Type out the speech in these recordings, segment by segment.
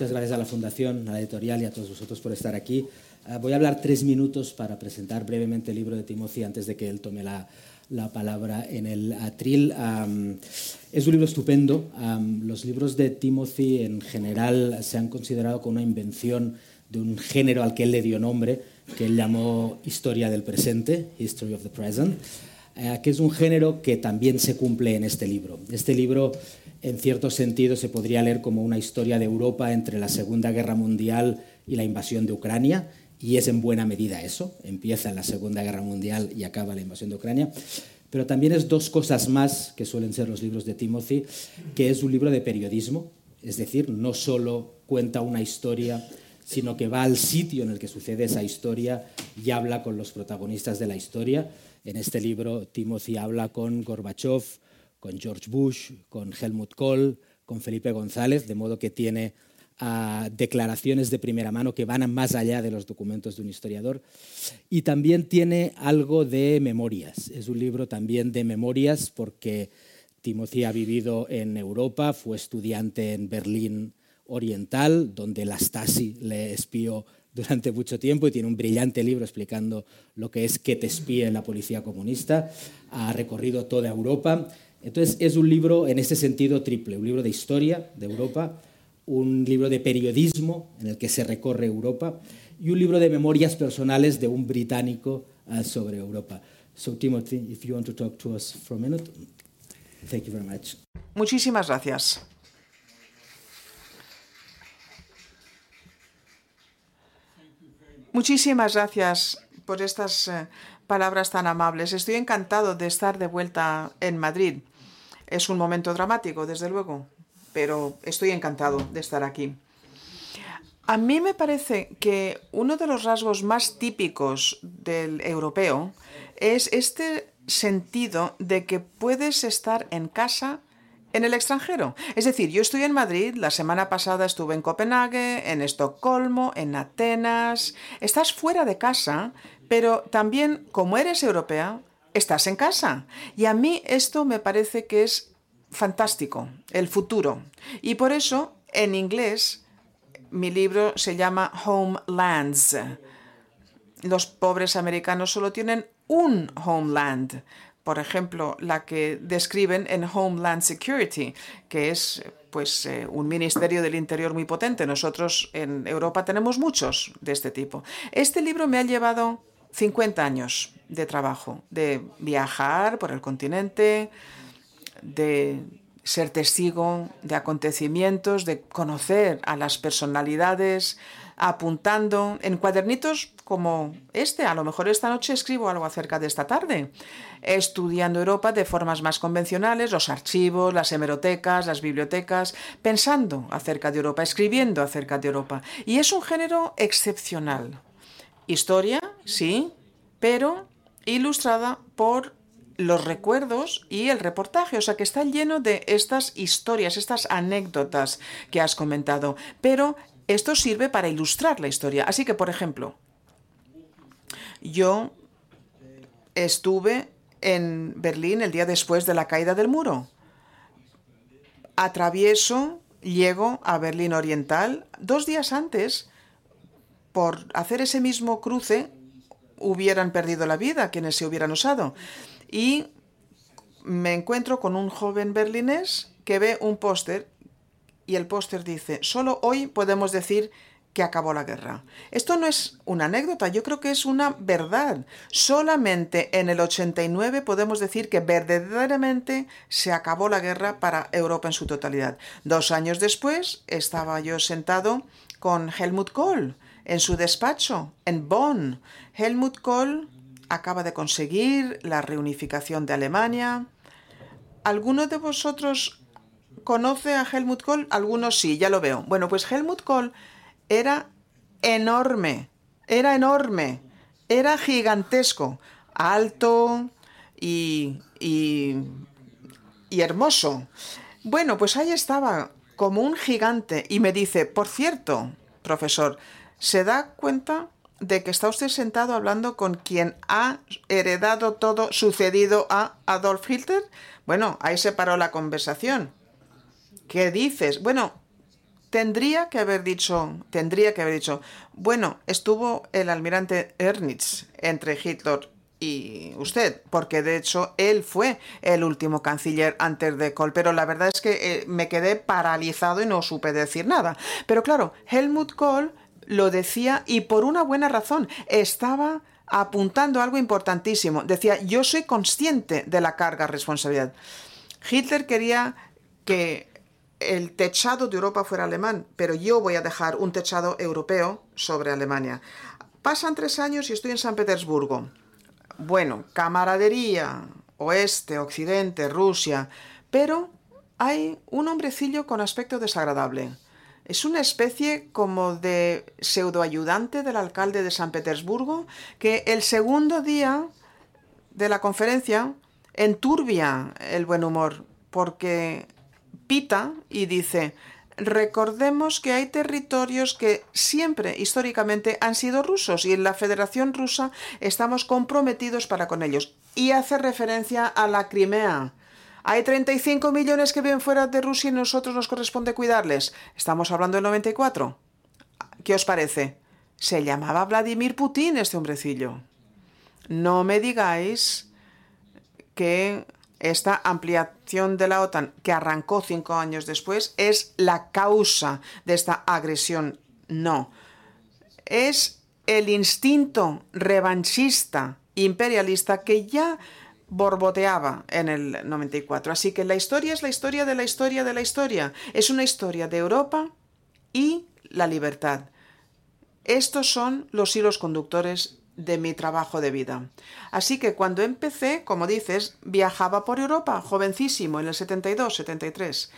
muchas gracias a la Fundación, a la editorial y a todos vosotros por estar aquí. Uh, voy a hablar tres minutos para presentar brevemente el libro de Timothy antes de que él tome la, la palabra en el atril. Es un libro estupendo. Los libros de Timothy en general se han considerado como una invención de un género al que él le dio nombre, que él llamó Historia del Presente, History of the Present, que es un género que también se cumple en este libro. Este libro, en cierto sentido, se podría leer como una historia de Europa entre la Segunda Guerra Mundial y la invasión de Ucrania y es en buena medida eso. Empieza en la Segunda Guerra Mundial y acaba la invasión de Ucrania. Pero también es dos cosas más que suelen ser los libros de Timothy, que es un libro de periodismo, es decir, no solo cuenta una historia, sino que va al sitio en el que sucede esa historia y habla con los protagonistas de la historia. En este libro Timothy habla con Gorbachev, con George Bush, con Helmut Kohl, con Felipe González, de modo que tiene a declaraciones de primera mano que van más allá de los documentos de un historiador. Y también tiene algo de memorias. Es un libro también de memorias porque Timothy ha vivido en Europa, fue estudiante en Berlín Oriental, donde la Stasi le espió durante mucho tiempo y tiene un brillante libro explicando lo que es que te espíe la policía comunista. Ha recorrido toda Europa. Entonces es un libro en ese sentido triple, un libro de historia de Europa, un libro de periodismo en el que se recorre Europa y un libro de memorias personales de un británico uh, sobre Europa. So Timothy, if you want to talk to us for a minute, thank you very much. Muchísimas gracias. Muchísimas gracias por estas eh, palabras tan amables. Estoy encantado de estar de vuelta en Madrid. Es un momento dramático, desde luego, pero estoy encantado de estar aquí. A mí me parece que uno de los rasgos más típicos del europeo es este sentido de que puedes estar en casa en el extranjero. Es decir, yo estoy en Madrid, la semana pasada estuve en Copenhague, en Estocolmo, en Atenas. Estás fuera de casa, pero también como eres europea, estás en casa. Y a mí esto me parece que es fantástico, el futuro. Y por eso, en inglés, mi libro se llama Homelands. Los pobres americanos solo tienen un homeland. Por ejemplo, la que describen en Homeland Security, que es pues eh, un ministerio del interior muy potente. Nosotros en Europa tenemos muchos de este tipo. Este libro me ha llevado 50 años de trabajo, de viajar por el continente, de ser testigo de acontecimientos, de conocer a las personalidades, apuntando en cuadernitos como este. A lo mejor esta noche escribo algo acerca de esta tarde. Estudiando Europa de formas más convencionales, los archivos, las hemerotecas, las bibliotecas, pensando acerca de Europa, escribiendo acerca de Europa. Y es un género excepcional. Historia, sí, pero ilustrada por los recuerdos y el reportaje, o sea que está lleno de estas historias, estas anécdotas que has comentado, pero esto sirve para ilustrar la historia. Así que, por ejemplo, yo estuve en Berlín el día después de la caída del muro. Atravieso, llego a Berlín Oriental. Dos días antes, por hacer ese mismo cruce, hubieran perdido la vida quienes se hubieran usado y me encuentro con un joven berlinés que ve un póster y el póster dice, solo hoy podemos decir que acabó la guerra. Esto no es una anécdota, yo creo que es una verdad. Solamente en el 89 podemos decir que verdaderamente se acabó la guerra para Europa en su totalidad. Dos años después estaba yo sentado con Helmut Kohl en su despacho en Bonn. Helmut Kohl acaba de conseguir la reunificación de Alemania. ¿Alguno de vosotros conoce a Helmut Kohl? Algunos sí, ya lo veo. Bueno, pues Helmut Kohl era enorme, era enorme, era gigantesco, alto y, y, y hermoso. Bueno, pues ahí estaba, como un gigante, y me dice, por cierto, profesor, ¿se da cuenta de que está usted sentado hablando con quien ha heredado todo sucedido a Adolf Hitler? Bueno, ahí se paró la conversación. ¿Qué dices? Bueno, tendría que haber dicho, tendría que haber dicho, bueno, estuvo el almirante Ernitz entre Hitler y usted, porque de hecho él fue el último canciller antes de Kohl, pero la verdad es que eh, me quedé paralizado y no supe decir nada. Pero claro, Helmut Kohl lo decía y por una buena razón. Estaba apuntando algo importantísimo. Decía, yo soy consciente de la carga responsabilidad. Hitler quería que el techado de Europa fuera alemán, pero yo voy a dejar un techado europeo sobre Alemania. Pasan tres años y estoy en San Petersburgo bueno, camaradería, oeste, occidente, Rusia, pero hay un hombrecillo con aspecto desagradable. Es una especie como de pseudoayudante del alcalde de San Petersburgo que el segundo día de la conferencia enturbia el buen humor porque pita y dice Recordemos que hay territorios que siempre históricamente han sido rusos y en la Federación Rusa estamos comprometidos para con ellos. Y hace referencia a la Crimea. Hay 35 millones que viven fuera de Rusia y nosotros nos corresponde cuidarles. Estamos hablando del 94. ¿Qué os parece? Se llamaba Vladimir Putin este hombrecillo. No me digáis que esta ampliación de la OTAN, que arrancó cinco años después, es la causa de esta agresión. No. Es el instinto revanchista imperialista que ya borboteaba en el 94. Así que la historia es la historia de la historia de la historia. Es una historia de Europa y la libertad. Estos son los hilos conductores de mi trabajo de vida. Así que cuando empecé, como dices, viajaba por Europa, jovencísimo, en el 72, 73.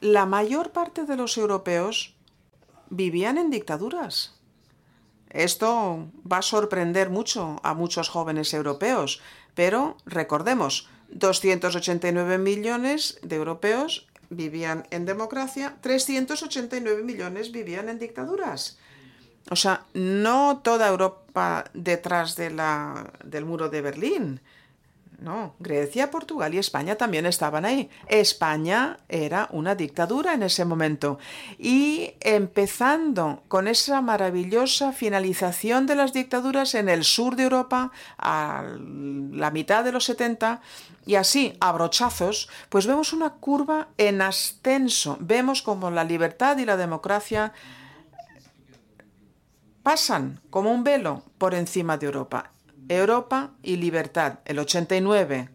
La mayor parte de los europeos vivían en dictaduras. Esto va a sorprender mucho a muchos jóvenes europeos, pero recordemos, 289 millones de europeos vivían en democracia, 389 millones vivían en dictaduras. O sea, no toda Europa detrás del muro de Berlín. No, Grecia, Portugal y España también estaban ahí. España era una dictadura en ese momento. Y empezando con esa maravillosa finalización de las dictaduras en el sur de Europa, a la mitad de los 70, y así, a brochazos, pues vemos una curva en ascenso. Vemos como la libertad y la democracia pasan como un velo por encima de Europa. Europa y libertad, el 89,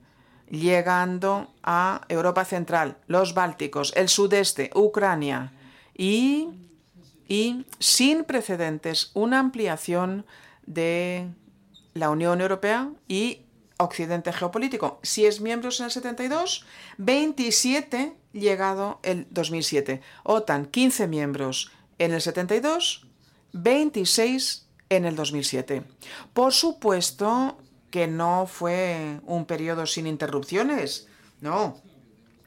llegando a Europa Central, los Bálticos, el sudeste, Ucrania y, y sin precedentes una ampliación de la Unión Europea y Occidente geopolítico. Si es miembros en el 72, 27 llegado el 2007. OTAN, 15 miembros en el 72, 26 en el 2007. Por supuesto que no fue un periodo sin interrupciones, no.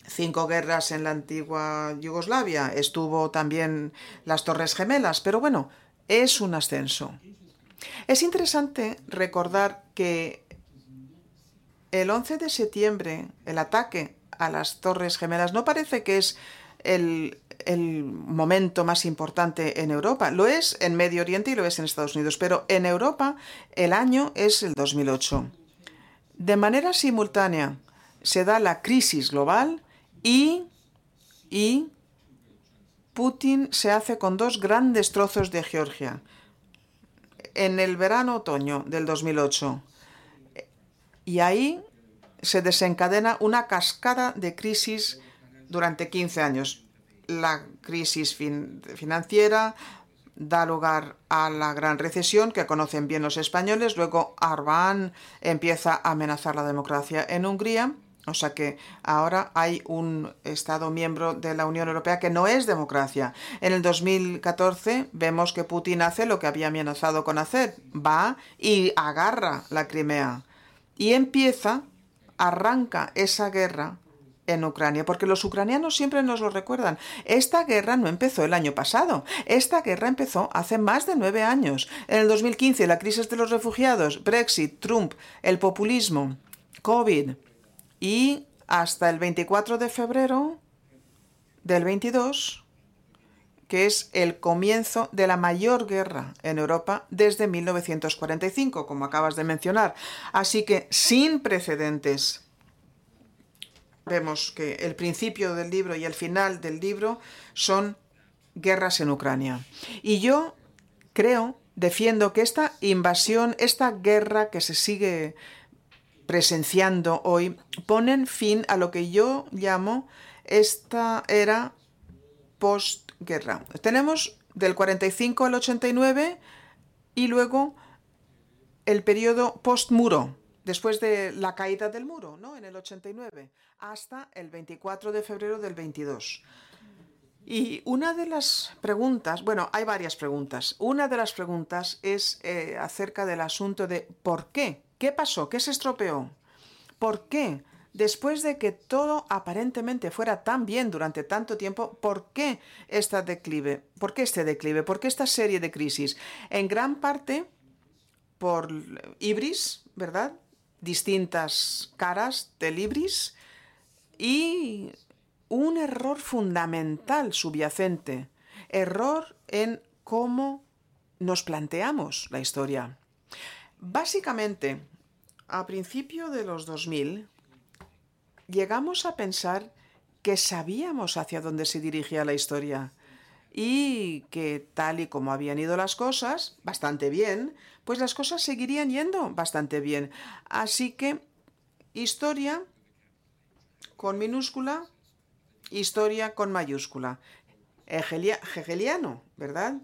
Cinco guerras en la antigua Yugoslavia, estuvo también las Torres Gemelas, pero bueno, es un ascenso. Es interesante recordar que el 11 de septiembre, el ataque a las Torres Gemelas, no parece que es el el momento más importante en Europa. Lo es en Medio Oriente y lo es en Estados Unidos, pero en Europa el año es el 2008. De manera simultánea se da la crisis global y, Putin se hace con dos grandes trozos de Georgia en el verano-otoño del 2008. Y ahí se desencadena una cascada de crisis durante 15 años la crisis financiera da lugar a la gran recesión que conocen bien los españoles. Luego Arbán empieza a amenazar la democracia en Hungría. O sea que ahora hay un Estado miembro de la Unión Europea que no es democracia. En el 2014 vemos que Putin hace lo que había amenazado con hacer. Va y agarra la Crimea. Y empieza, arranca esa guerra en Ucrania, porque los ucranianos siempre nos lo recuerdan. Esta guerra no empezó el año pasado, esta guerra empezó hace más de nueve años. En el 2015, la crisis de los refugiados, Brexit, Trump, el populismo, COVID y hasta el 24 de febrero del 22, que es el comienzo de la mayor guerra en Europa desde 1945, como acabas de mencionar. Así que sin precedentes. Vemos que el principio del libro y el final del libro son guerras en Ucrania. Y yo creo, defiendo que esta invasión, esta guerra que se sigue presenciando hoy, ponen fin a lo que yo llamo esta era postguerra. Tenemos del 45 al 89 y luego el periodo postmuro, después de la caída del muro, ¿no? En el 89, hasta el 24 de febrero del 22. Y una de las preguntas, bueno, hay varias preguntas. Una de las preguntas es eh, acerca del asunto de ¿por qué? ¿Qué pasó? ¿Qué se estropeó? ¿Por qué? Después de que todo aparentemente fuera tan bien durante tanto tiempo, ¿por qué esta declive? ¿Por qué este declive? ¿Por qué esta serie de crisis? En gran parte por Ibris, ¿verdad? Distintas caras del Ibris y un error fundamental subyacente, error en cómo nos planteamos la historia. Básicamente, a principio de los 2000, llegamos a pensar que sabíamos hacia dónde se dirigía la historia y que tal y como habían ido las cosas, bastante bien, pues las cosas seguirían yendo bastante bien. Así que historia con minúscula, historia con mayúscula. Hegeliano, ¿verdad?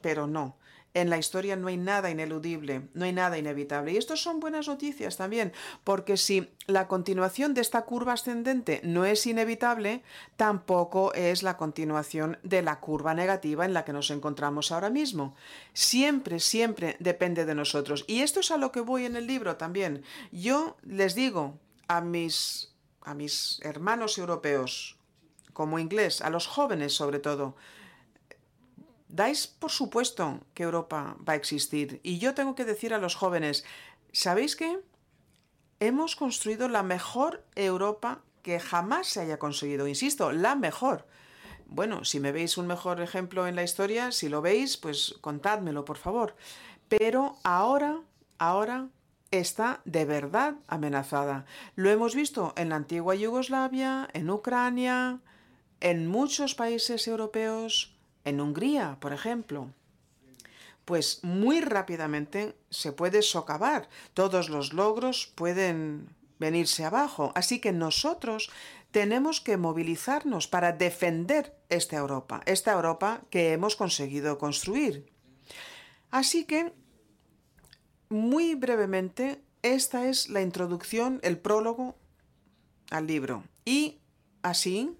Pero no. En la historia no hay nada ineludible, no hay nada inevitable. Y esto son buenas noticias también, porque si la continuación de esta curva ascendente no es inevitable, tampoco es la continuación de la curva negativa en la que nos encontramos ahora mismo. Siempre, siempre depende de nosotros. Y esto es a lo que voy en el libro también. Yo les digo a mis, a mis hermanos europeos, como inglés, a los jóvenes sobre todo, Dais por supuesto que Europa va a existir. Y yo tengo que decir a los jóvenes, ¿sabéis qué? Hemos construido la mejor Europa que jamás se haya conseguido. Insisto, la mejor. Bueno, si me veis un mejor ejemplo en la historia, si lo veis, pues contádmelo, por favor. Pero ahora, ahora está de verdad amenazada. Lo hemos visto en la antigua Yugoslavia, en Ucrania, en muchos países europeos, en Hungría, por ejemplo, pues muy rápidamente se puede socavar, todos los logros pueden venirse abajo. Así que nosotros tenemos que movilizarnos para defender esta Europa, esta Europa que hemos conseguido construir. Así que, muy brevemente, esta es la introducción, el prólogo al libro. Y así,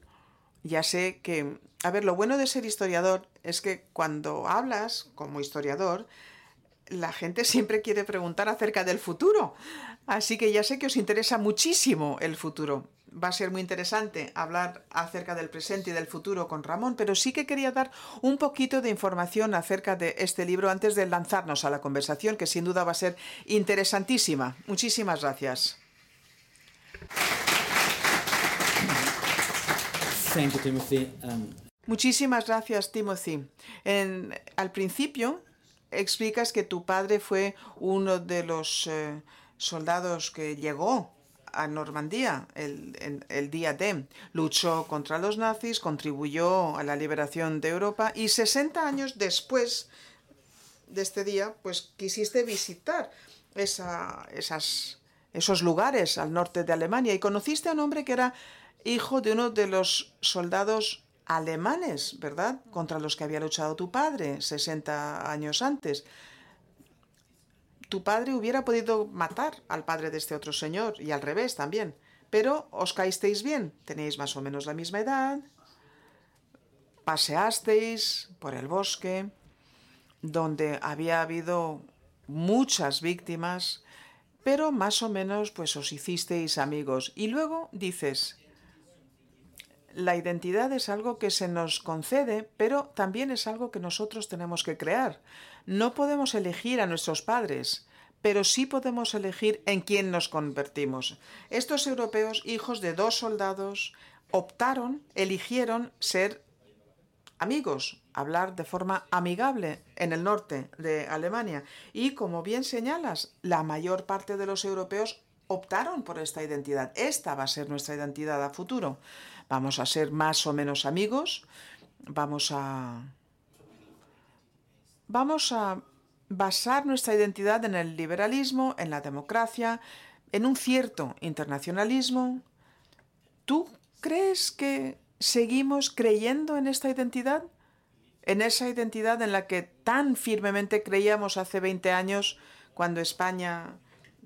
ya sé que a ver, lo bueno de ser historiador es que cuando hablas como historiador, la gente siempre quiere preguntar acerca del futuro. Así que ya sé que os interesa muchísimo el futuro. Va a ser muy interesante hablar acerca del presente y del futuro con Ramón, pero sí que quería dar un poquito de información acerca de este libro antes de lanzarnos a la conversación, que sin duda va a ser interesantísima. Muchísimas gracias. Thank you, Timothy. Muchísimas gracias, Timothy. al principio explicas que tu padre fue uno de los eh, soldados que llegó a Normandía el, día D. Luchó contra los nazis, contribuyó a la liberación de Europa y 60 años después de este día, pues quisiste visitar esa, esos lugares al norte de Alemania y conociste a un hombre que era hijo de uno de los soldados alemanes, ¿verdad? Contra los que había luchado tu padre 60 años antes. Tu padre hubiera podido matar al padre de este otro señor y al revés también. Pero os caísteis bien, tenéis más o menos la misma edad, paseasteis por el bosque, donde había habido muchas víctimas, pero más o menos pues os hicisteis amigos. Y luego dices, la identidad es algo que se nos concede, pero también es algo que nosotros tenemos que crear. No podemos elegir a nuestros padres, pero sí podemos elegir en quién nos convertimos. Estos europeos, hijos de dos soldados, optaron, eligieron ser amigos, hablar de forma amigable en el norte de Alemania. Y como bien señalas, la mayor parte de los europeos optaron por esta identidad. Esta va a ser nuestra identidad a futuro. Vamos a ser más o menos amigos, vamos a vamos a basar nuestra identidad en el liberalismo, en la democracia, en un cierto internacionalismo. ¿Tú crees que seguimos creyendo en esta identidad? En esa identidad en la que tan firmemente creíamos hace 20 años cuando España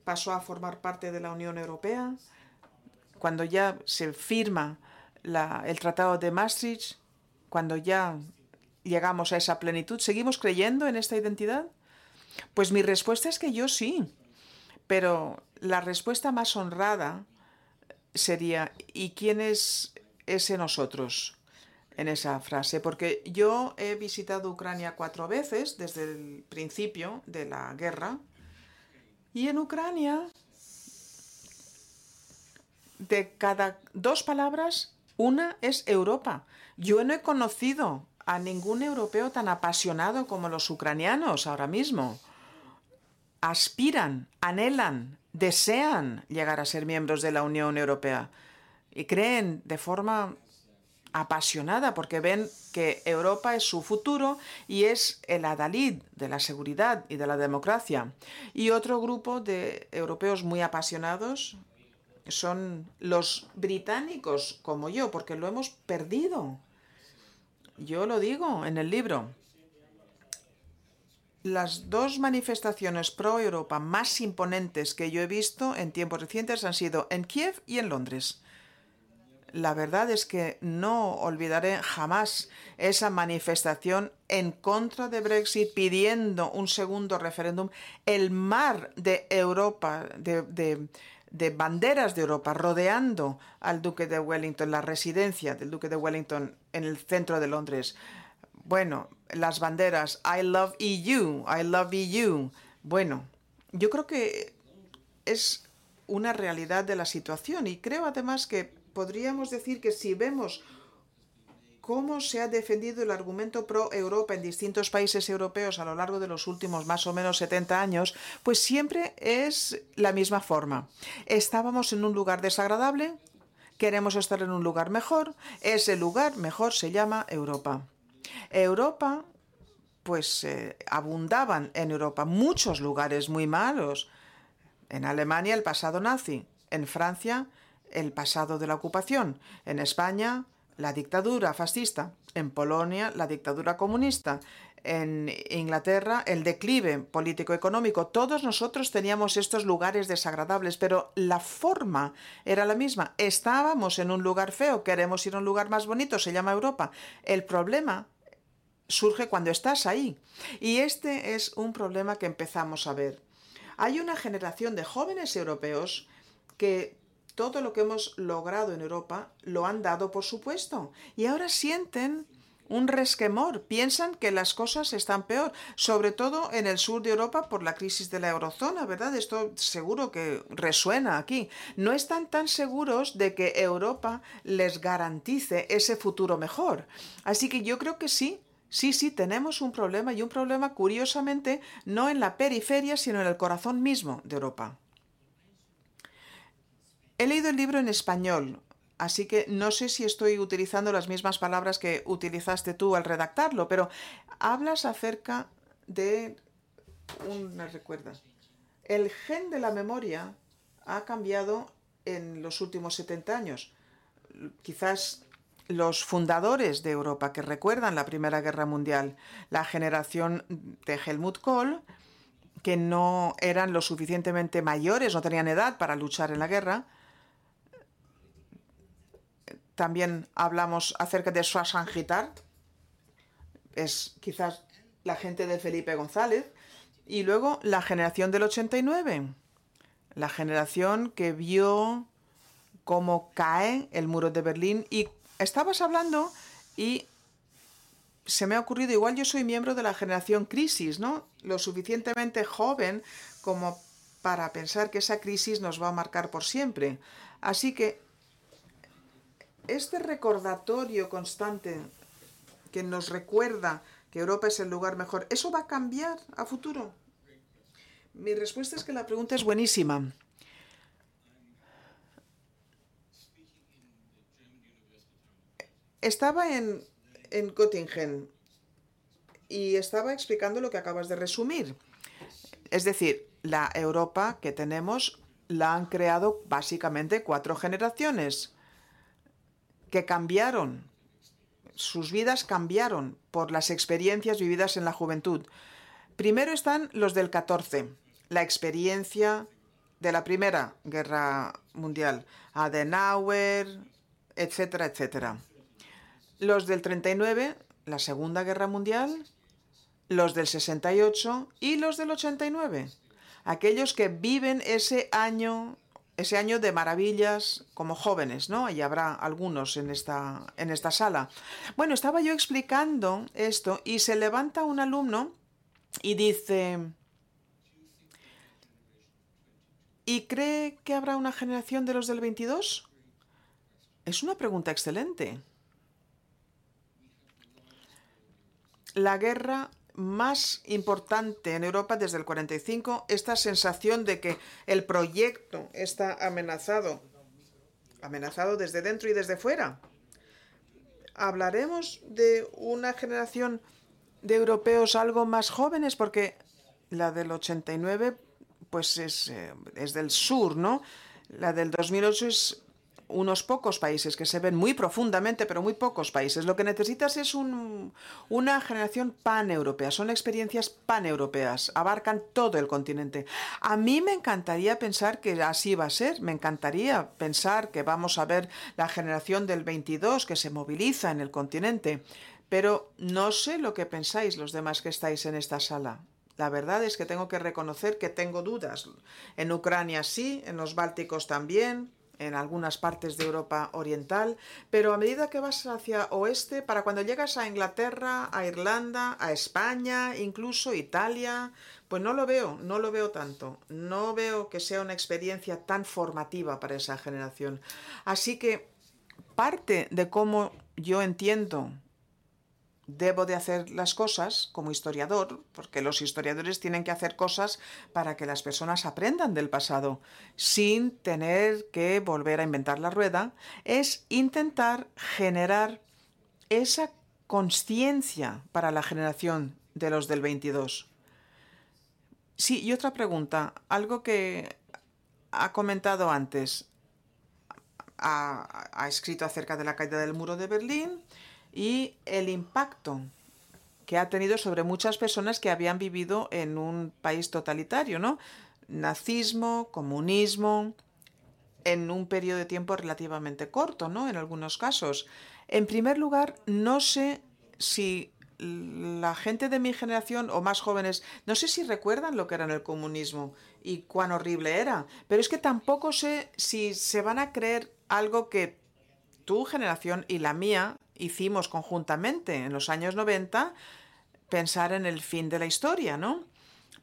pasó a formar parte de la Unión Europea, cuando ya se firma el Tratado de Maastricht, cuando ya llegamos a esa plenitud, ¿seguimos creyendo en esta identidad? Pues mi respuesta es que yo sí, pero la respuesta más honrada sería, ¿y quién es ese nosotros? en esa frase, porque yo he visitado Ucrania cuatro veces desde el principio de la guerra y en Ucrania de cada dos palabras, una es Europa. Yo no he conocido a ningún europeo tan apasionado como los ucranianos ahora mismo. Aspiran, anhelan, desean llegar a ser miembros de la Unión Europea y creen de forma apasionada porque ven que Europa es su futuro y es el adalid de la seguridad y de la democracia. Y otro grupo de europeos muy apasionados son los británicos como yo, porque lo hemos perdido. Yo lo digo en el libro. Las dos manifestaciones pro Europa más imponentes que yo he visto en tiempos recientes han sido en Kiev y en Londres. La verdad es que no olvidaré jamás esa manifestación en contra de Brexit pidiendo un segundo referéndum. El mar de Europa, de, de, de banderas de Europa rodeando al Duque de Wellington, la residencia del Duque de Wellington en el centro de Londres. Bueno, las banderas I love EU, I love EU. Bueno, yo creo que es una realidad de la situación y creo además que podríamos decir que si vemos cómo se ha defendido el argumento pro Europa en distintos países europeos a lo largo de los últimos más o menos 70 años, pues siempre es la misma forma. Estábamos en un lugar desagradable, queremos estar en un lugar mejor, ese lugar mejor se llama Europa. Europa, pues eh, abundaban en Europa muchos lugares muy malos. En Alemania el pasado nazi, en Francia el pasado de la ocupación, en España la dictadura fascista, en Polonia la dictadura comunista, en Inglaterra el declive político-económico. Todos nosotros teníamos estos lugares desagradables, pero la forma era la misma. Estábamos en un lugar feo, queremos ir a un lugar más bonito, se llama Europa. El problema surge cuando estás ahí. Y este es un problema que empezamos a ver. Hay una generación de jóvenes europeos que todo lo que hemos logrado en Europa lo han dado por supuesto y ahora sienten un resquemor, piensan que las cosas están peor, sobre todo en el sur de Europa por la crisis de la eurozona, ¿verdad? Esto seguro que resuena aquí. No están tan seguros de que Europa les garantice ese futuro mejor. Así que yo creo que sí, Sí, sí, tenemos un problema y un problema curiosamente no en la periferia, sino en el corazón mismo de Europa. He leído el libro en español, así que no sé si estoy utilizando las mismas palabras que utilizaste tú al redactarlo, pero hablas acerca de una recuerda. El gen de la memoria ha cambiado en los últimos 70 años. Quizás los fundadores de Europa que recuerdan la Primera Guerra Mundial, la generación de Helmut Kohl, que no eran lo suficientemente mayores, no tenían edad para luchar en la guerra, también hablamos acerca de Soissons Gittard, es quizás la gente de Felipe González, y luego la generación del 89, la generación que vio cómo cae el muro de Berlín. Y estabas hablando y se me ha ocurrido, igual yo soy miembro de la generación crisis, ¿no? Lo suficientemente joven como para pensar que esa crisis nos va a marcar por siempre. Así que este recordatorio constante que nos recuerda que Europa es el lugar mejor, ¿eso va a cambiar a futuro? Mi respuesta es que la pregunta es buenísima. Estaba en, en Göttingen y estaba explicando lo que acabas de resumir. Es decir, la Europa que tenemos la han creado básicamente cuatro generaciones que cambiaron, sus vidas cambiaron por las experiencias vividas en la juventud. Primero están los del 14, la experiencia de la Primera Guerra Mundial, Adenauer, etcétera, etcétera. Los del 39, la Segunda Guerra Mundial, los del 68 y los del 89. Aquellos que viven ese año, ese año de maravillas como jóvenes, ¿no? Y habrá algunos en esta, en esta sala. Bueno, estaba yo explicando esto y se levanta un alumno y dice, ¿y cree que habrá una generación de los del 22? Es una pregunta excelente. La guerra más importante en Europa desde el 45, esta sensación de que el proyecto está amenazado, amenazado desde dentro y desde fuera. Hablaremos de una generación de europeos algo más jóvenes, porque la del 89 pues es, eh, es del sur, ¿no? La del 2008 es unos pocos países que se ven muy profundamente, pero muy pocos países. Lo que necesitas es un, una generación paneuropea, son experiencias paneuropeas, abarcan todo el continente. A mí me encantaría pensar que así va a ser, me encantaría pensar que vamos a ver la generación del 22 que se moviliza en el continente, pero no sé lo que pensáis los demás que estáis en esta sala. La verdad es que tengo que reconocer que tengo dudas. En Ucrania sí, en los Bálticos también, en algunas partes de Europa Oriental, pero a medida que vas hacia oeste, para cuando llegas a Inglaterra, a Irlanda, a España, incluso Italia, pues no lo veo, no lo veo tanto. No veo que sea una experiencia tan formativa para esa generación. Así que parte de cómo yo entiendo debo de hacer las cosas como historiador, porque los historiadores tienen que hacer cosas para que las personas aprendan del pasado, sin tener que volver a inventar la rueda, es intentar generar esa conciencia para la generación de los del 22. Sí, y otra pregunta, algo que ha comentado antes. Ha, ha escrito acerca de la caída del muro de Berlín, y el impacto que ha tenido sobre muchas personas que habían vivido en un país totalitario, ¿no? Nazismo, comunismo, en un periodo de tiempo relativamente corto, ¿no? En algunos casos. En primer lugar, no sé si la gente de mi generación o más jóvenes, no sé si recuerdan lo que era el comunismo y cuán horrible era, pero es que tampoco sé si se van a creer algo que tu generación y la mía hicimos conjuntamente en los años 90 pensar en el fin de la historia, ¿no?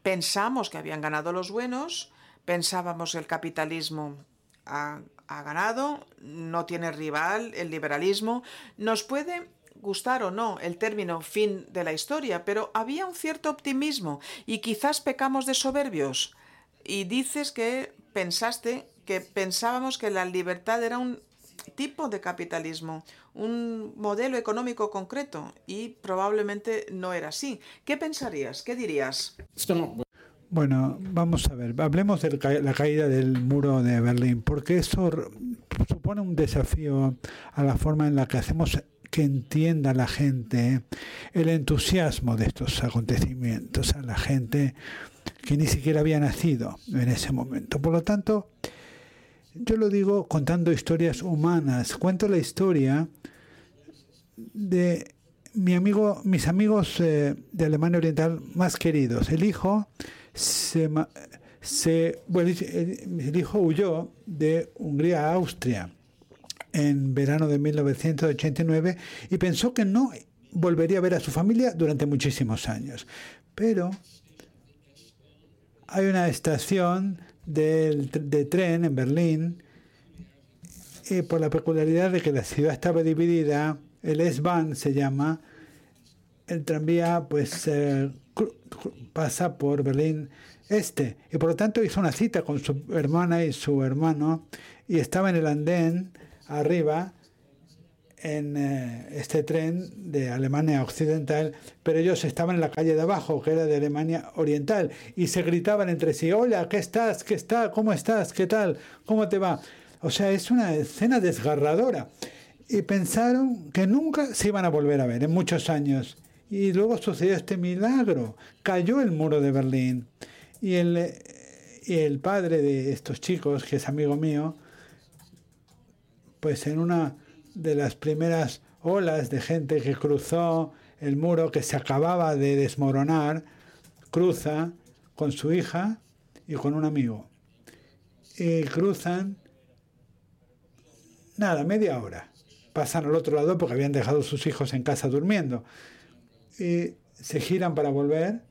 Pensamos que habían ganado los buenos, pensábamos que el capitalismo ha, ha ganado, no tiene rival, el liberalismo. Nos puede gustar o no el término fin de la historia, pero había un cierto optimismo y quizás pecamos de soberbios. Y dices que pensaste que pensábamos que la libertad era un tipo de capitalismo, un modelo económico concreto y probablemente no era así. ¿Qué pensarías? ¿Qué dirías? Bueno, vamos a ver, hablemos de la caída del muro de Berlín, porque eso supone un desafío a la forma en la que hacemos que entienda la gente el entusiasmo de estos acontecimientos, a la gente que ni siquiera había nacido en ese momento. Por lo tanto, yo lo digo contando historias humanas. Cuento la historia de mi amigo, mis amigos eh, de Alemania Oriental más queridos. El hijo se, el hijo huyó de Hungría a Austria en verano de 1989 y pensó que no volvería a ver a su familia durante muchísimos años. Pero hay una estación de tren en Berlín, y por la peculiaridad de que la ciudad estaba dividida, el S-Bahn se llama, el tranvía pues eh, pasa por Berlín Este y por lo tanto hizo una cita con su hermana y su hermano y estaba en el andén arriba en eh, este tren de Alemania Occidental, pero ellos estaban en la calle de abajo, que era de Alemania Oriental, y se gritaban entre sí, hola, ¿qué estás? ¿Qué está? ¿Cómo estás? ¿Qué tal? ¿Cómo te va? O sea, es una escena desgarradora. Y pensaron que nunca se iban a volver a ver en muchos años. Y luego sucedió este milagro. Cayó el muro de Berlín. Y el, y el padre de estos chicos, que es amigo mío, pues en una de las primeras olas de gente que cruzó el muro que se acababa de desmoronar, cruza con su hija y con un amigo. Y cruzan, nada, media hora. Pasan al otro lado porque habían dejado sus hijos en casa durmiendo. Y se giran para volver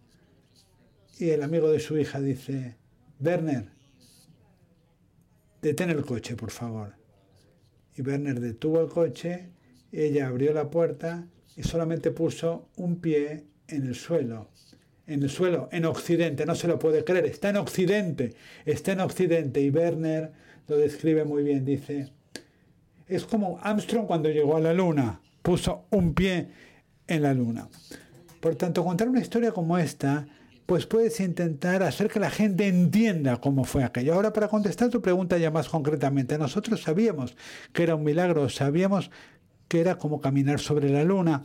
y el amigo de su hija dice, Werner, detén el coche, por favor y Werner detuvo el coche, ella abrió la puerta y solamente puso un pie en el suelo. En el suelo, en Occidente, no se lo puede creer, está en Occidente, está en Occidente. Y Werner lo describe muy bien, dice, es como Armstrong cuando llegó a la Luna, puso un pie en la Luna. Por tanto, contar una historia como esta pues puedes intentar hacer que la gente entienda cómo fue aquello. Ahora, para contestar tu pregunta ya más concretamente, nosotros sabíamos que era un milagro, sabíamos que era como caminar sobre la luna.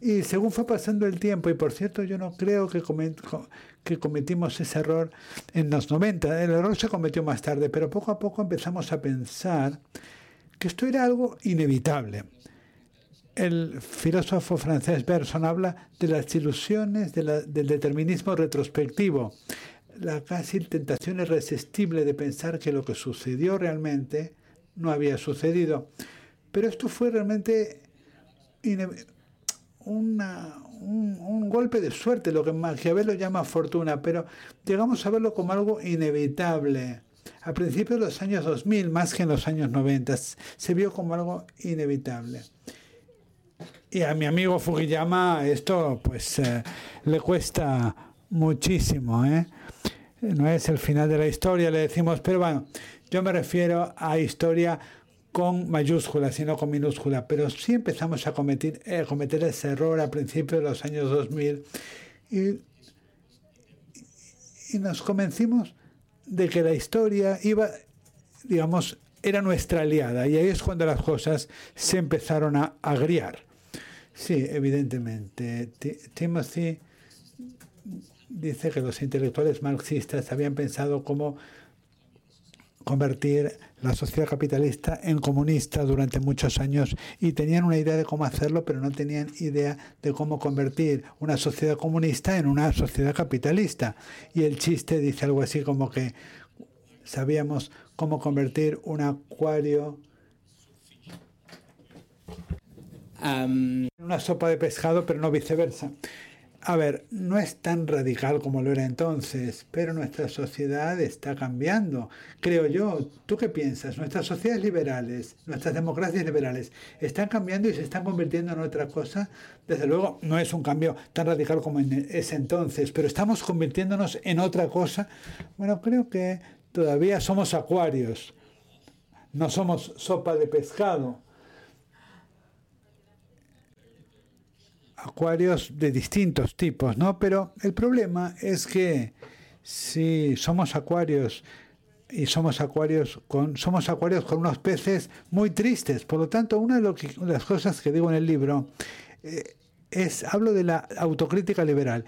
Y según fue pasando el tiempo, y por cierto, yo no creo que, que cometimos ese error en los 90, el error se cometió más tarde, pero poco a poco empezamos a pensar que esto era algo inevitable el filósofo francés Bergson habla de las ilusiones del determinismo retrospectivo, la casi tentación irresistible de pensar que lo que sucedió realmente no había sucedido. Pero esto fue realmente un, golpe de suerte, lo que Maquiavelo llama fortuna, pero llegamos a verlo como algo inevitable. A principios de los años 2000, más que en los años 90, se vio como algo inevitable. Y a mi amigo Fujiyama esto pues eh, le cuesta muchísimo. ¿eh? No es el final de la historia, le decimos, pero bueno, yo me refiero a historia con mayúsculas y no con minúscula, pero sí empezamos a cometer, eh, cometer ese error a principios de los años 2000 y, y nos convencimos de que la historia iba, digamos, era nuestra aliada y ahí es cuando las cosas se empezaron a agriar. Sí, evidentemente. Timothy dice que los intelectuales marxistas habían pensado cómo convertir la sociedad capitalista en comunista durante muchos años y tenían una idea de cómo hacerlo, pero no tenían idea de cómo convertir una sociedad comunista en una sociedad capitalista. Y el chiste dice algo así como que sabíamos cómo convertir un acuario una sopa de pescado, pero no viceversa. A ver, no es tan radical como lo era entonces, pero nuestra sociedad está cambiando, creo yo. ¿Tú qué piensas? Nuestras sociedades liberales, nuestras democracias liberales, están cambiando y se están convirtiendo en otra cosa. Desde luego, no es un cambio tan radical como en ese entonces, pero estamos convirtiéndonos en otra cosa. Bueno, creo que todavía somos acuarios, no somos sopa de pescado acuarios de distintos tipos, ¿no? Pero el problema es que si somos acuarios y somos acuarios con somos acuarios con unos peces muy tristes, por lo tanto, una de, las cosas que digo en el libro eh, es hablo de la autocrítica liberal.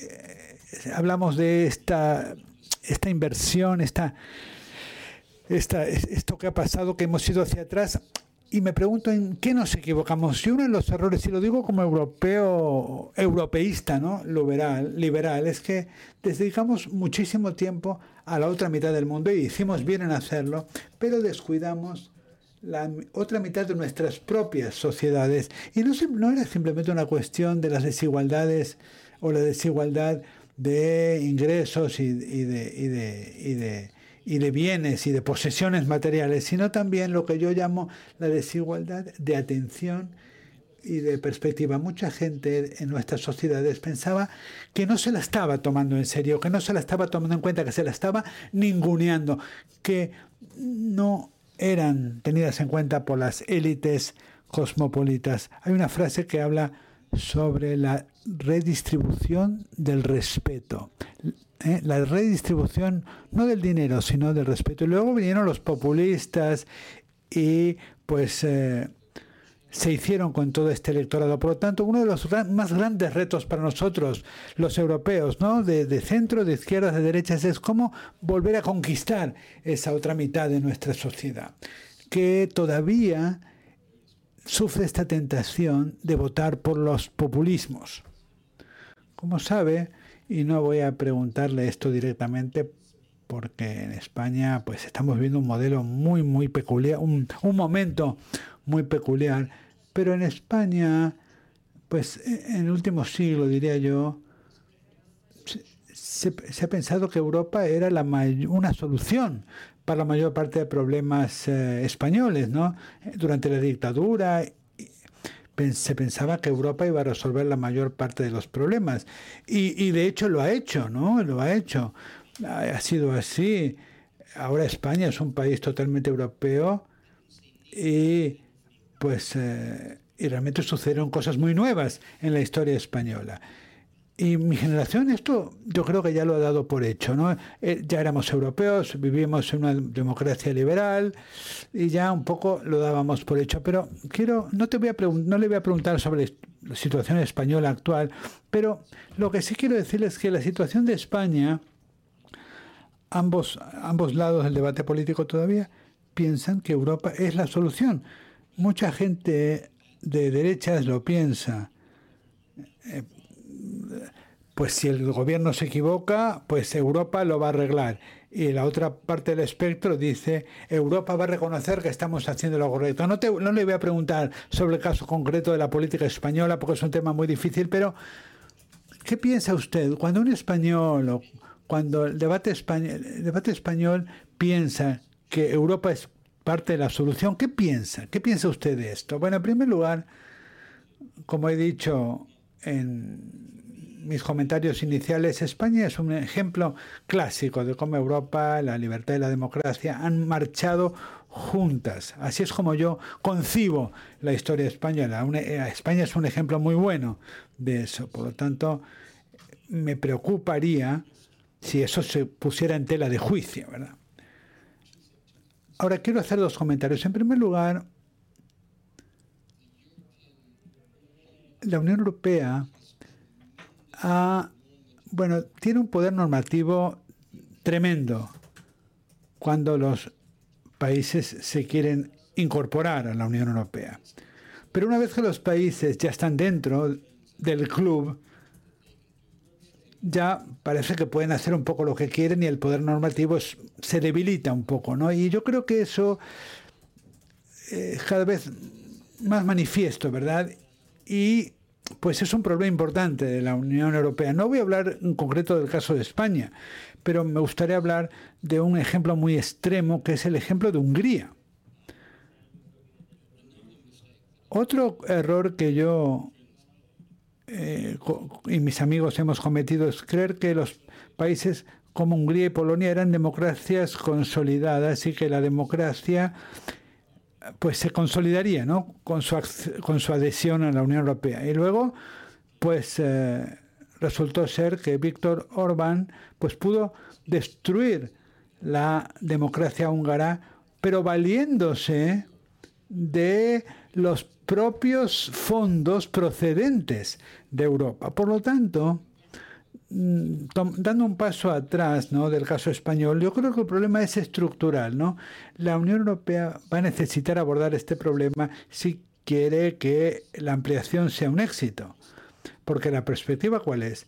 Eh, hablamos de esta esta inversión, esta, esta, esto que ha pasado, que hemos ido hacia atrás, y me pregunto en qué nos equivocamos. Y uno de los errores, y lo digo como europeo, europeísta, ¿no? liberal, liberal, es que dedicamos muchísimo tiempo a la otra mitad del mundo y hicimos bien en hacerlo, pero descuidamos la otra mitad de nuestras propias sociedades. Y no, no era simplemente una cuestión de las desigualdades o la desigualdad de ingresos y, y de, y de, y de y de bienes y de posesiones materiales, sino también lo que yo llamo la desigualdad de atención y de perspectiva. Mucha gente en nuestras sociedades pensaba que no se la estaba tomando en serio, que no se la estaba tomando en cuenta, que se la estaba ninguneando, que no eran tenidas en cuenta por las élites cosmopolitas. Hay una frase que habla sobre la redistribución del respeto. ¿Eh? La redistribución no del dinero, sino del respeto. Y luego vinieron los populistas y pues eh, se hicieron con todo este electorado. Por lo tanto, uno de los más grandes retos para nosotros, los europeos, ¿no? de, de centro, de izquierdas, de derechas, es cómo volver a conquistar esa otra mitad de nuestra sociedad, que todavía sufre esta tentación de votar por los populismos. Como sabe, y no voy a preguntarle esto directamente porque en España pues estamos viendo un modelo muy muy peculiar, un, un momento muy peculiar pero en España, pues e, en el último siglo, diría yo, se, ha pensado que Europa era la una solución para la mayor parte de problemas eh, españoles, ¿no? Durante la dictadura se pensaba que Europa iba a resolver la mayor parte de los problemas. Y, y, de hecho lo ha hecho, ¿no? Lo ha hecho. Ha sido así. Ahora España es un país totalmente europeo y pues eh, y realmente sucedieron cosas muy nuevas en la historia española. Y mi generación esto yo creo que ya lo ha dado por hecho, ¿no? Eh, ya éramos europeos, vivíamos en una democracia liberal y ya un poco lo dábamos por hecho. Pero quiero, no te voy a no le voy a preguntar sobre la situación española actual, pero lo que sí quiero decirles es que la situación de España, ambos, ambos lados del debate político todavía piensan que Europa es la solución mucha gente de derechas lo piensa. Eh, pues si el gobierno se equivoca, pues Europa lo va a arreglar. Y la otra parte del espectro dice, Europa va a reconocer que estamos haciendo lo correcto. No, le voy a preguntar sobre el caso concreto de la política española, porque es un tema muy difícil, pero ¿qué piensa usted cuando un español o cuando el debate español, el debate español piensa que Europa es parte de la solución. ¿Qué piensa? ¿Qué piensa usted de esto? Bueno, en primer lugar, como he dicho en mis comentarios iniciales, España es un ejemplo clásico de cómo Europa, la libertad y la democracia han marchado juntas. Así es como yo concibo la historia española. Eh, España es un ejemplo muy bueno de eso. Por lo tanto, me preocuparía si eso se pusiera en tela de juicio, ¿verdad? Ahora quiero hacer dos comentarios. En primer lugar, la Unión Europea bueno, tiene un poder normativo tremendo cuando los países se quieren incorporar a la Unión Europea. Pero una vez que los países ya están dentro del club, ya parece que pueden hacer un poco lo que quieren y el poder normativo se debilita un poco, ¿no? Y yo creo que eso es eh, cada vez más manifiesto, ¿verdad? Y pues es un problema importante de la Unión Europea. No voy a hablar en concreto del caso de España, pero me gustaría hablar de un ejemplo muy extremo, que es el ejemplo de Hungría. Otro error que yo eh, y mis amigos hemos cometido es creer que los países como Hungría y Polonia eran democracias consolidadas y que la democracia pues se consolidaría ¿no? con, su, con su adhesión a la Unión Europea. Y luego, pues eh, resultó ser que Víctor Orbán pues pudo destruir la democracia húngara, pero valiéndose de los propios fondos procedentes de Europa. Por lo tanto, dando un paso atrás ¿no? del caso español, yo creo que el problema es estructural. ¿no? La Unión Europea va a necesitar abordar este problema si quiere que la ampliación sea un éxito. Porque la perspectiva cuál es?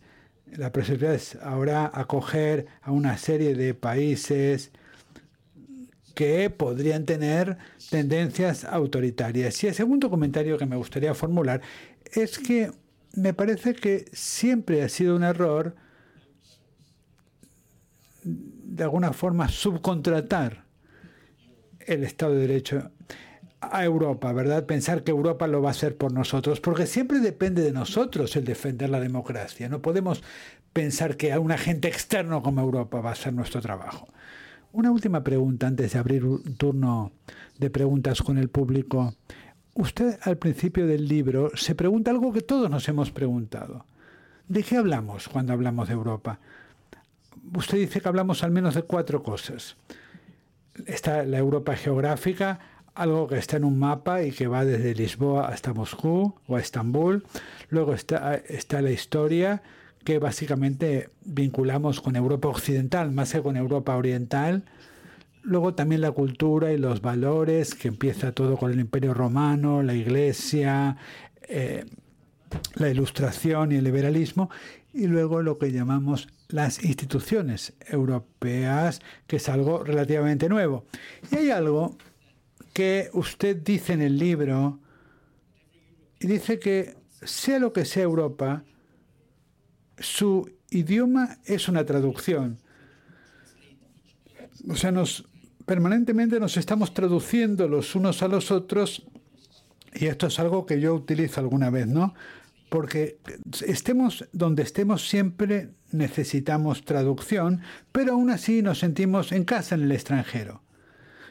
La perspectiva es ahora acoger a una serie de países que podrían tener tendencias autoritarias. Y el segundo comentario que me gustaría formular es que me parece que siempre ha sido un error de alguna forma subcontratar el Estado de Derecho. a Europa, ¿verdad? Pensar que Europa lo va a hacer por nosotros, porque siempre depende de nosotros el defender la democracia. No podemos pensar que a un agente externo como Europa va a hacer nuestro trabajo. Una última pregunta antes de abrir un turno de preguntas con el público. Usted al principio del libro se pregunta algo que todos nos hemos preguntado. ¿De qué hablamos cuando hablamos de Europa? Usted dice que hablamos al menos de cuatro cosas. Está la Europa geográfica, algo que está en un mapa y que va desde Lisboa hasta Moscú o Estambul. Luego está, está la historia, que básicamente vinculamos con Europa occidental más que con Europa oriental. Luego también la cultura y los valores, que empieza todo con el Imperio Romano, la Iglesia, eh, la Ilustración y el liberalismo. Y luego lo que llamamos las instituciones europeas, que es algo relativamente nuevo. Y hay algo que usted dice en el libro, y dice que sea lo que sea Europa, su idioma es una traducción. O sea, nos, permanentemente nos estamos traduciendo los unos a los otros y esto es algo que yo utilizo alguna vez, ¿no? Porque estemos donde estemos siempre necesitamos traducción, pero aún así nos sentimos en casa en el extranjero.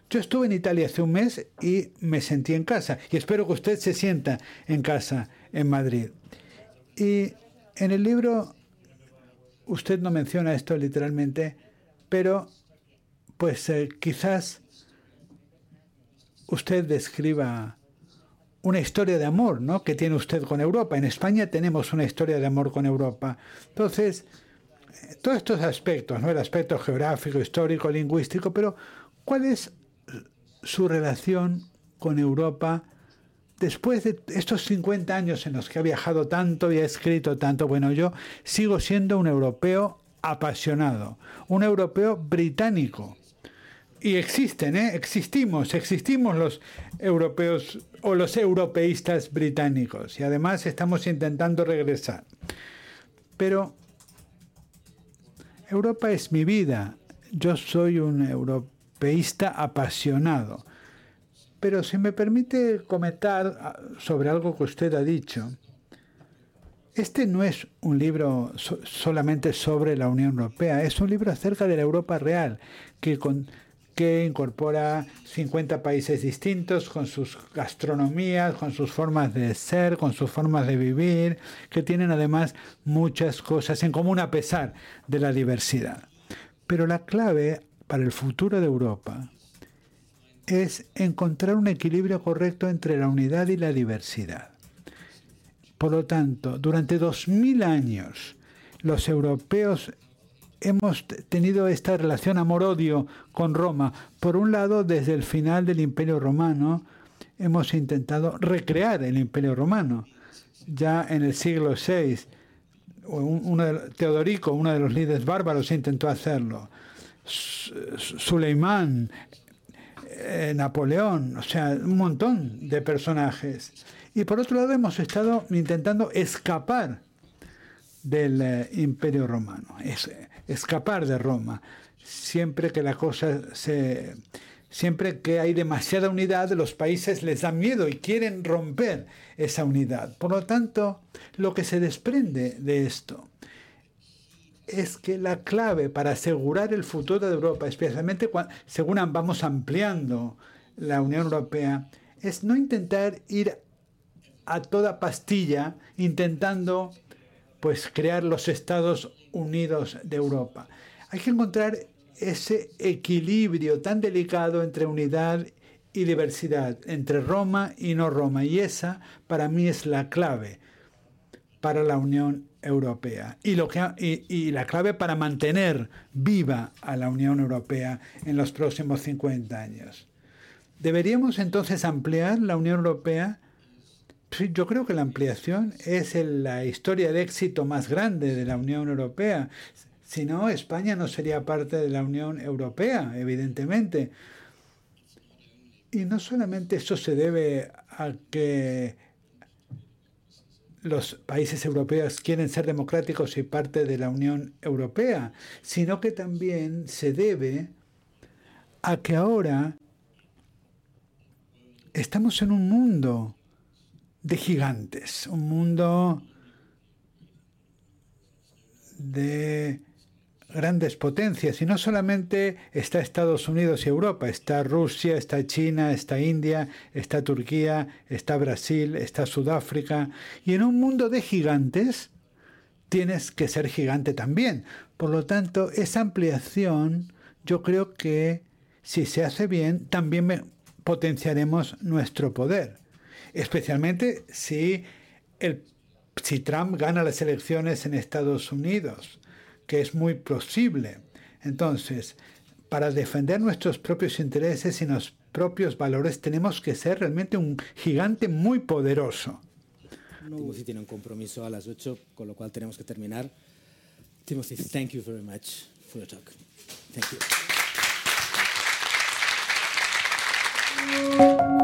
Yo estuve en Italia hace un mes y me sentí en casa y espero que usted se sienta en casa en Madrid. Y en el libro usted no menciona esto literalmente, pero pues eh, quizás usted describa una historia de amor, ¿no? Que tiene usted con Europa. En España tenemos una historia de amor con Europa. Entonces, eh, todos estos aspectos, ¿no? El aspecto geográfico, histórico, lingüístico, pero ¿cuál es su relación con Europa después de estos 50 años en los que ha viajado tanto y ha escrito tanto, bueno, yo sigo siendo un europeo apasionado, un europeo británico. Y existen, ¿eh? existimos, existimos los europeos o los europeístas británicos y además estamos intentando regresar. Pero Europa es mi vida, yo soy un europeísta apasionado. Pero si me permite comentar ah, sobre algo que usted ha dicho, este no es un libro solamente sobre la Unión Europea, es un libro acerca de la Europa real, que, que incorpora 50 países distintos, con sus gastronomías, con sus formas de ser, con sus formas de vivir, que tienen además muchas cosas en común a pesar de la diversidad. Pero la clave para el futuro de Europa es encontrar un equilibrio correcto entre la unidad y la diversidad. Por lo tanto, durante dos mil años los europeos hemos tenido esta relación amor-odio con Roma. Por un lado, desde el final del Imperio Romano, hemos intentado recrear el Imperio Romano. Ya en el siglo VI, Teodorico, uno de los líderes bárbaros, intentó hacerlo. Suleimán, eh, Napoleón, o sea, un montón de personajes. Y por otro lado hemos estado intentando escapar del eh, imperio romano, es, escapar de Roma. Siempre que la cosa se... Siempre que hay demasiada unidad, los países les da miedo y quieren romper esa unidad. Por lo tanto, lo que se desprende de esto es que la clave para asegurar el futuro de Europa, especialmente según vamos ampliando la Unión Europea, es no intentar ir a toda pastilla intentando pues crear los Estados Unidos de Europa. Hay que encontrar ese equilibrio tan delicado entre unidad y diversidad, entre Roma y no Roma. Y esa para mí es la clave para la Unión Europea y, lo que, y, la clave para mantener viva a la Unión Europea en los próximos 50 años. ¿Deberíamos entonces ampliar la Unión Europea? Yo creo que la ampliación es la historia de éxito más grande de la Unión Europea. Si no, España no sería parte de la Unión Europea, evidentemente. Y no solamente eso se debe a que los países europeos quieren ser democráticos y parte de la Unión Europea, sino que también se debe a que ahora estamos en un mundo de gigantes, un mundo de grandes potencias. Y no solamente está Estados Unidos y Europa, está Rusia, está China, está India, está Turquía, está Brasil, está Sudáfrica. Y en un mundo de gigantes tienes que ser gigante también. Por lo tanto, esa ampliación yo creo que si se hace bien también potenciaremos nuestro poder, especialmente si el si Trump gana las elecciones en Estados Unidos que es muy posible. Entonces, para defender nuestros propios intereses y nuestros propios valores tenemos que ser realmente un gigante muy poderoso. Timothy tiene un compromiso a las 8, con lo cual tenemos que terminar. Timothy, thank you very much for your talk. Thank you.